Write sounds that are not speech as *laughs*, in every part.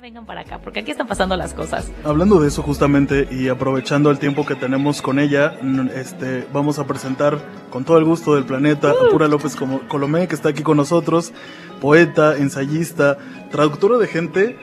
vengan para acá, porque aquí están pasando las cosas. Hablando de eso justamente y aprovechando el tiempo que tenemos con ella, este, vamos a presentar con todo el gusto del planeta a Pura López Colomé, que está aquí con nosotros, poeta, ensayista, traductora de gente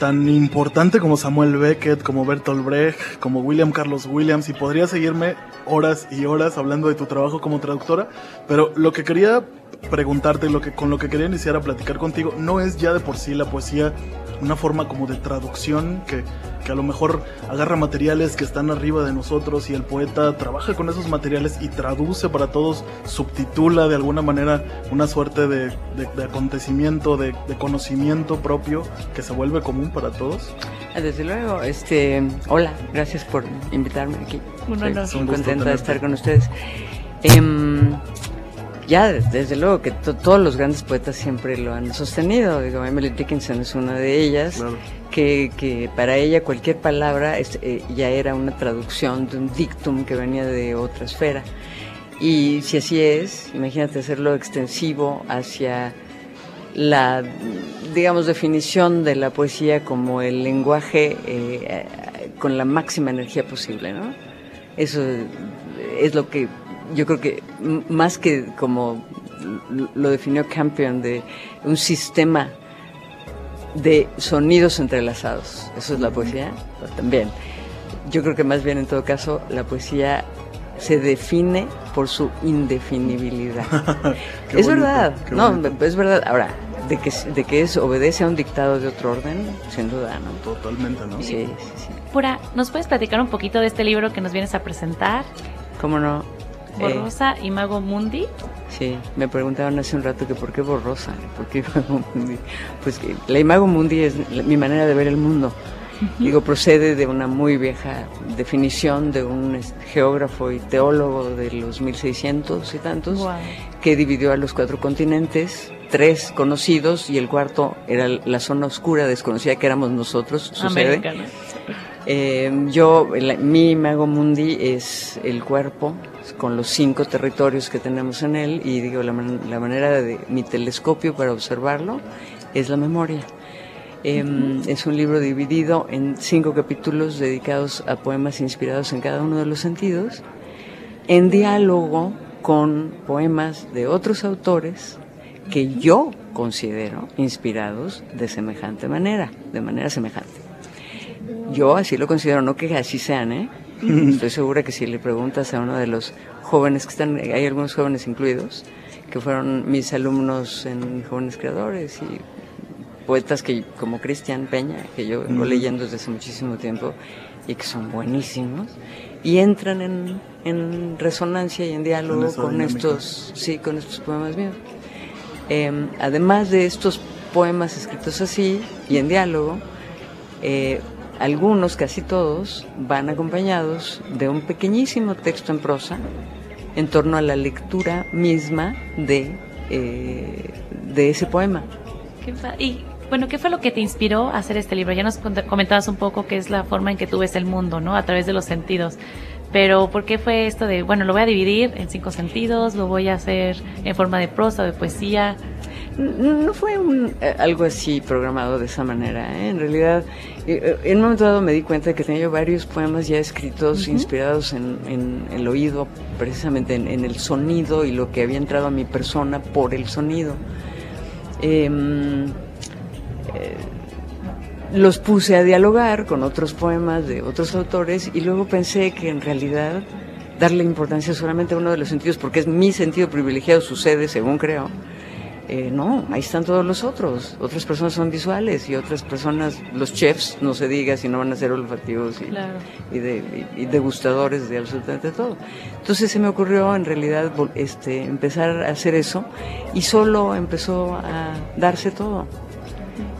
tan importante como Samuel Beckett, como Bertolt Brecht, como William Carlos Williams, y podría seguirme horas y horas hablando de tu trabajo como traductora, pero lo que quería preguntarte, lo que, con lo que quería iniciar a platicar contigo, no es ya de por sí la poesía una forma como de traducción que, que, a lo mejor agarra materiales que están arriba de nosotros y el poeta trabaja con esos materiales y traduce para todos, subtitula de alguna manera una suerte de, de, acontecimiento, de, de, conocimiento propio que se vuelve común para todos? Ah, desde luego, este, hola, gracias por invitarme aquí. Estoy contenta de estar con ustedes. Em, ya, desde luego que todos los grandes poetas siempre lo han sostenido. Digo, Emily Dickinson es una de ellas, que, que, para ella cualquier palabra eh, ya era una traducción de un dictum que venía de otra esfera. Y si así es, imagínate hacerlo extensivo hacia la, digamos, definición de la poesía como el lenguaje eh, con la máxima energía posible, ¿no? Eso es lo que yo creo que más que como lo definió Campion de un sistema de sonidos entrelazados. Eso es la poesía, también. Yo creo que más bien en todo caso la poesía se define por su indefinibilidad. *laughs* es verdad, no, es verdad. Ahora, de que, de que es, obedece a un dictado de otro orden, sin duda, ¿no? Totalmente, ¿no? Sí, sí, sí. Pura, ¿nos puedes platicar un poquito de este libro que nos vienes a presentar? ¿Cómo no? Borrosa y Mago Mundi. Sí, me preguntaban hace un rato que por qué borrosa, por qué Imago Mundi. Pues que la Imago Mundi es mi manera de ver el mundo. Digo, procede de una muy vieja definición de un geógrafo y teólogo de los 1600 y tantos, que dividió a los cuatro continentes, tres conocidos y el cuarto era la zona oscura desconocida que éramos nosotros, sucede. Eh, yo, mi Imago Mundi es el cuerpo, con los cinco territorios que tenemos en él y digo, la, manera de mi telescopio para observarlo es la memoria. Em, es un libro dividido en cinco capítulos dedicados a poemas inspirados en cada uno de los sentidos, en diálogo con poemas de otros autores que yo considero inspirados de semejante manera, de manera semejante. Yo así lo considero, no que así sean, ¿eh? Estoy segura que si le preguntas a uno de los jóvenes que están, hay algunos jóvenes incluidos, que fueron mis alumnos en Jóvenes Creadores y poetas que como Cristian Peña, que yo vengo leyendo desde hace muchísimo tiempo y que son buenísimos, y entran en, en resonancia y en diálogo con estos, sí, con estos poemas míos. Em, además de estos poemas escritos así y en diálogo, eh, algunos, casi todos, van acompañados de un pequeñísimo texto en prosa en torno a la lectura misma de, eh, de ese poema. y bueno, ¿qué fue lo que te inspiró a hacer este libro? Ya nos comentabas un poco qué es la forma en que tú ves el mundo, ¿no? A través de los sentidos. Pero ¿por qué fue esto de, bueno, lo voy a dividir en cinco sentidos, lo voy a hacer en forma de prosa, de poesía? No fue un, eh, algo así programado de esa manera. ¿eh? En realidad, eh, en un momento dado me di cuenta de que tenía varios poemas ya escritos, inspirados en, el oído, precisamente en, el sonido y lo que había entrado a mi persona por el sonido. Em, los puse a dialogar con otros poemas de otros autores y luego pensé que en realidad darle importancia solamente a uno de los sentidos, porque es mi sentido privilegiado, sucede, según creo, eh, no, ahí están todos los otros. Otras personas son visuales y otras personas, los chefs, no se diga si no van a ser olfativos y, de, degustadores de absolutamente todo. Entonces se me ocurrió en realidad este, empezar a hacer eso y solo empezó a darse todo.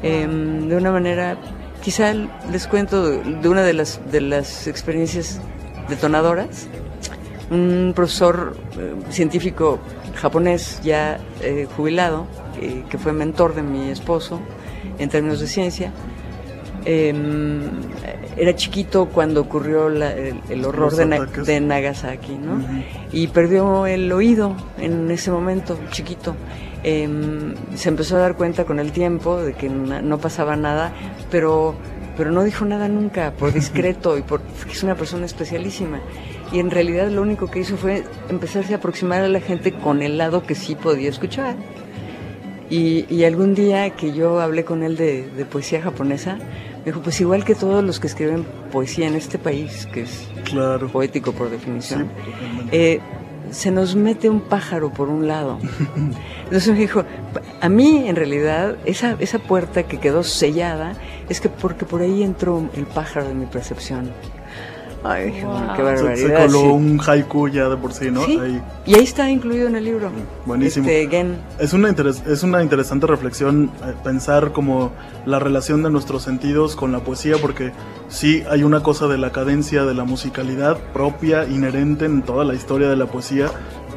Em, de una manera, quizá les cuento de una de las, de las experiencias detonadoras. Un profesor eh, científico japonés ya eh, jubilado, que fue mentor de mi esposo en términos de ciencia. Em, era chiquito cuando ocurrió el, horror de, Nagasaki, ¿no? Y perdió el oído en ese momento, chiquito. Em, se empezó a dar cuenta con el tiempo de que no pasaba nada, pero, pero no dijo nada nunca, por discreto y porque es una persona especialísima. Y en realidad lo único que hizo fue empezarse a aproximar a la gente con el lado que sí podía escuchar. Y, algún día que yo hablé con él de, poesía japonesa, me dijo, pues igual que todos los que escriben poesía en este país, que es claro. poético por definición, eh, se nos mete un pájaro por un lado. Entonces me dijo, a mí en realidad esa, esa puerta que quedó sellada es que porque por ahí entró el pájaro de mi percepción. Ay, qué barbaridad. Se, coló un haiku ya de por sí, ¿no? Y ahí está incluido en el libro. Buenísimo. Este, es, una es una interesante reflexión eh, pensar como la relación de nuestros sentidos con la poesía, porque sí hay una cosa de la cadencia, de la musicalidad propia, inherente en toda la historia de la poesía,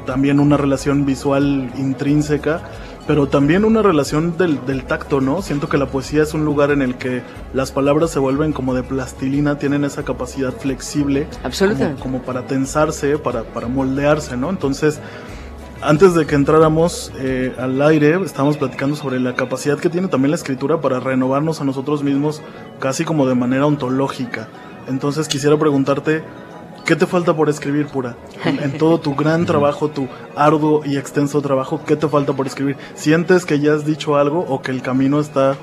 también una relación visual intrínseca pero también una relación del, del, tacto, ¿no? Siento que la poesía es un lugar en el que las palabras se vuelven como de plastilina, tienen esa capacidad flexible. Absolutamente. Como, para tensarse, para, para moldearse, ¿no? Entonces, antes de que entráramos eh, al aire, estábamos platicando sobre la capacidad que tiene también la escritura para renovarnos a nosotros mismos casi como de manera ontológica. Entonces quisiera preguntarte, ¿Qué te falta por escribir, Pura? En, todo tu gran trabajo, tu arduo y extenso trabajo, ¿qué te falta por escribir? ¿Sientes que ya has dicho algo o que el camino está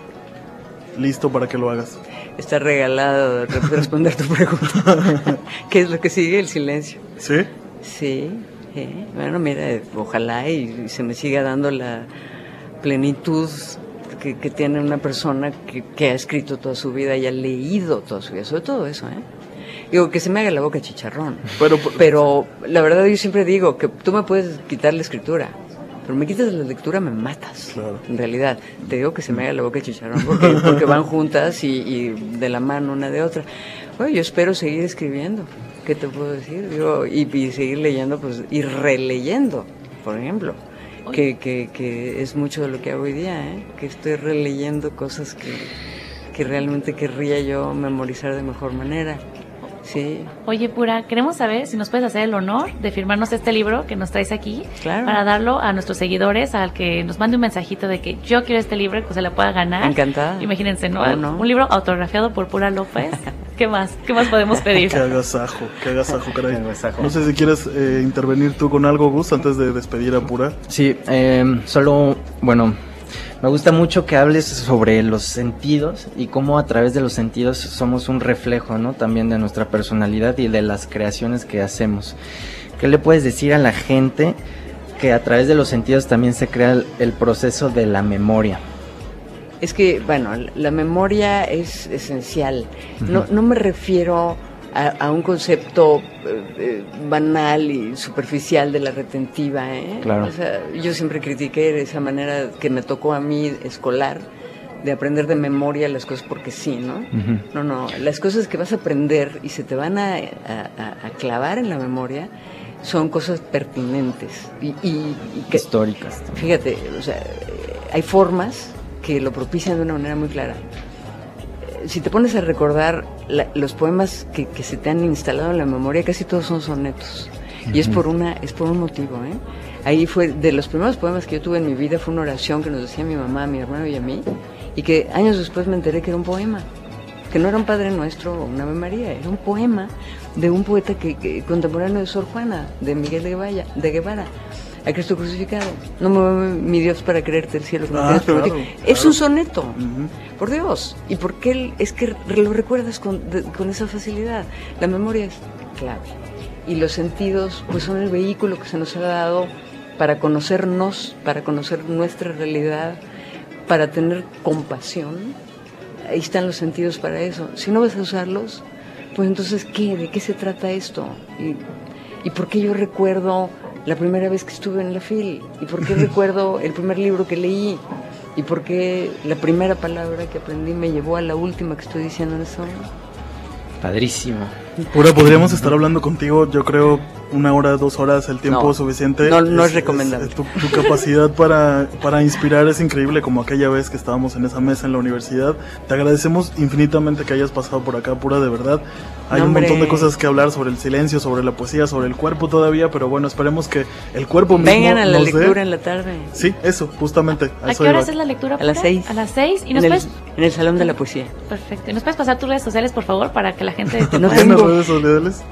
listo para que lo hagas? Está regalado responder tu pregunta. *laughs* ¿Qué es lo que sigue? El silencio. ¿Sí? Sí. Bueno, mira, ojalá y, se me siga dando la plenitud que, tiene una persona que, que, ha escrito toda su vida y ha leído toda su vida, sobre todo eso, ¿eh? Digo, que se me haga la boca chicharrón. Pero, pero la verdad yo siempre digo que tú me puedes quitar la escritura, pero me quitas la lectura, me matas. En realidad, te digo que se me haga la boca chicharrón porque, *laughs* porque van juntas y, de la mano una de otra. Bueno, yo espero seguir escribiendo. ¿Qué te puedo decir? Digo, y, seguir leyendo, pues, y releyendo, por ejemplo. Que, que, que, es mucho de lo que hago hoy día, ¿eh? que estoy releyendo cosas que, que realmente querría yo memorizar de mejor manera. Sí. Oye, Pura, queremos saber si nos puedes hacer el honor de firmarnos este libro que nos traes aquí para darlo a nuestros seguidores, al que nos mande un mensajito de que yo quiero este libro, que se la pueda ganar. Encantada. Imagínense, ¿no? Un libro autografiado por Pura López. *laughs* ¿Qué más? ¿Qué más podemos pedir? que agasajo, que agasajo, caray. No sé si quieres eh, intervenir tú con algo, Gus, antes de despedir a Pura. Sí, eh, solo, bueno, me gusta mucho que hables sobre los sentidos y cómo a través de los sentidos somos un reflejo, ¿no? También de nuestra personalidad y de las creaciones que hacemos. ¿Qué le puedes decir a la gente que a través de los sentidos también se crea el, proceso de la memoria? Es que, bueno, la memoria es esencial. No, no me refiero a, un concepto eh, eh, banal y superficial de la retentiva. ¿eh? Claro. yo siempre critiqué esa manera que me tocó a mí escolar de aprender de memoria las cosas porque sí, ¿no? No, no, las cosas que vas a aprender y se te van a, clavar en la memoria son cosas pertinentes y, históricas. Fíjate, o sea, hay formas que lo propician de una manera muy clara si te pones a recordar los poemas que, se te han instalado en la memoria, casi todos son sonetos. Y es por una, es por un motivo, ¿eh? Ahí fue, de los primeros poemas que yo tuve en mi vida fue una oración que nos decía mi mamá, mi hermano y a mí, y que años después me enteré que era un poema, que no era un Padre Nuestro o una Ave María, era un poema de un poeta que, contemporáneo de Sor Juana, de Miguel de, de Guevara a Cristo crucificado. No me mueve mi Dios para creerte el cielo. Ah, es un soneto, por Dios. ¿Y por qué es que lo recuerdas con, con, esa facilidad? La memoria es clave. Y los sentidos pues son el vehículo que se nos ha dado para conocernos, para conocer nuestra realidad, para tener compasión. Ahí están los sentidos para eso. Si no vas a usarlos, pues entonces, ¿qué? ¿De qué se trata esto? ¿Y, y por qué yo recuerdo la primera vez que estuve en la FIL y por qué *laughs* recuerdo el primer libro que leí y por qué la primera palabra que aprendí me llevó a la última que estoy diciendo en momento. Padrísimo. Pura, podríamos estar hablando contigo, yo creo, una hora, dos horas, el tiempo No. suficiente. No, no es recomendable. tu, tu capacidad para, para inspirar es increíble, como aquella vez que estábamos en esa mesa en la universidad. Te agradecemos infinitamente que hayas pasado por acá, Pura, de verdad. Hay No, un montón de cosas que hablar sobre el silencio, sobre la poesía, sobre el cuerpo todavía, pero bueno, esperemos que el cuerpo mismo Vengan a la nos dé- lectura en la tarde. Sí, eso, justamente. ¿A eso qué horas es la lectura? A las seis. A las seis. ¿Y En nos el, puedes...? en el Salón de la Poesía. Perfecto. ¿Y nos puedes pasar tus redes sociales, por favor, para que la gente... te No pueda- ¿Tienes tengo. Redes sociales?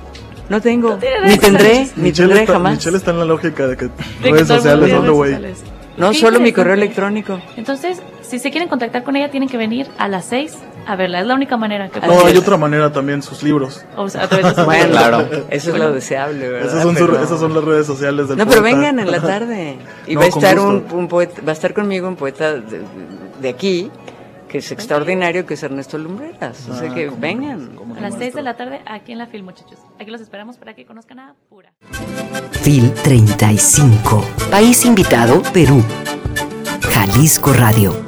No tengo, ni tendré, ni Michelle tendré está, jamás. Michelle está en la lógica de que de que redes sociales son. No, Qué solo mi correo electrónico. Entonces, si se quieren contactar con ella, tienen que venir a las seis a verla. Es la única manera que No, pueden- hay otra manera también, sus libros. O sea, a través de *laughs* sus Bueno. Claro. eso es lo deseable, ¿verdad? Esas son, su- Pero- esas son las redes sociales del No, pero vengan en la *laughs* tarde. Y No, va a estar un, poeta, va a estar conmigo un poeta de, de aquí, que es extraordinario, que es Ernesto Lumbreras. O sea Ah, que vengan. A las seis maestro. de la tarde aquí en la FIL, muchachos. Aquí los esperamos para que conozcan a Pura. FIL 35. País invitado, Perú. Jalisco Radio.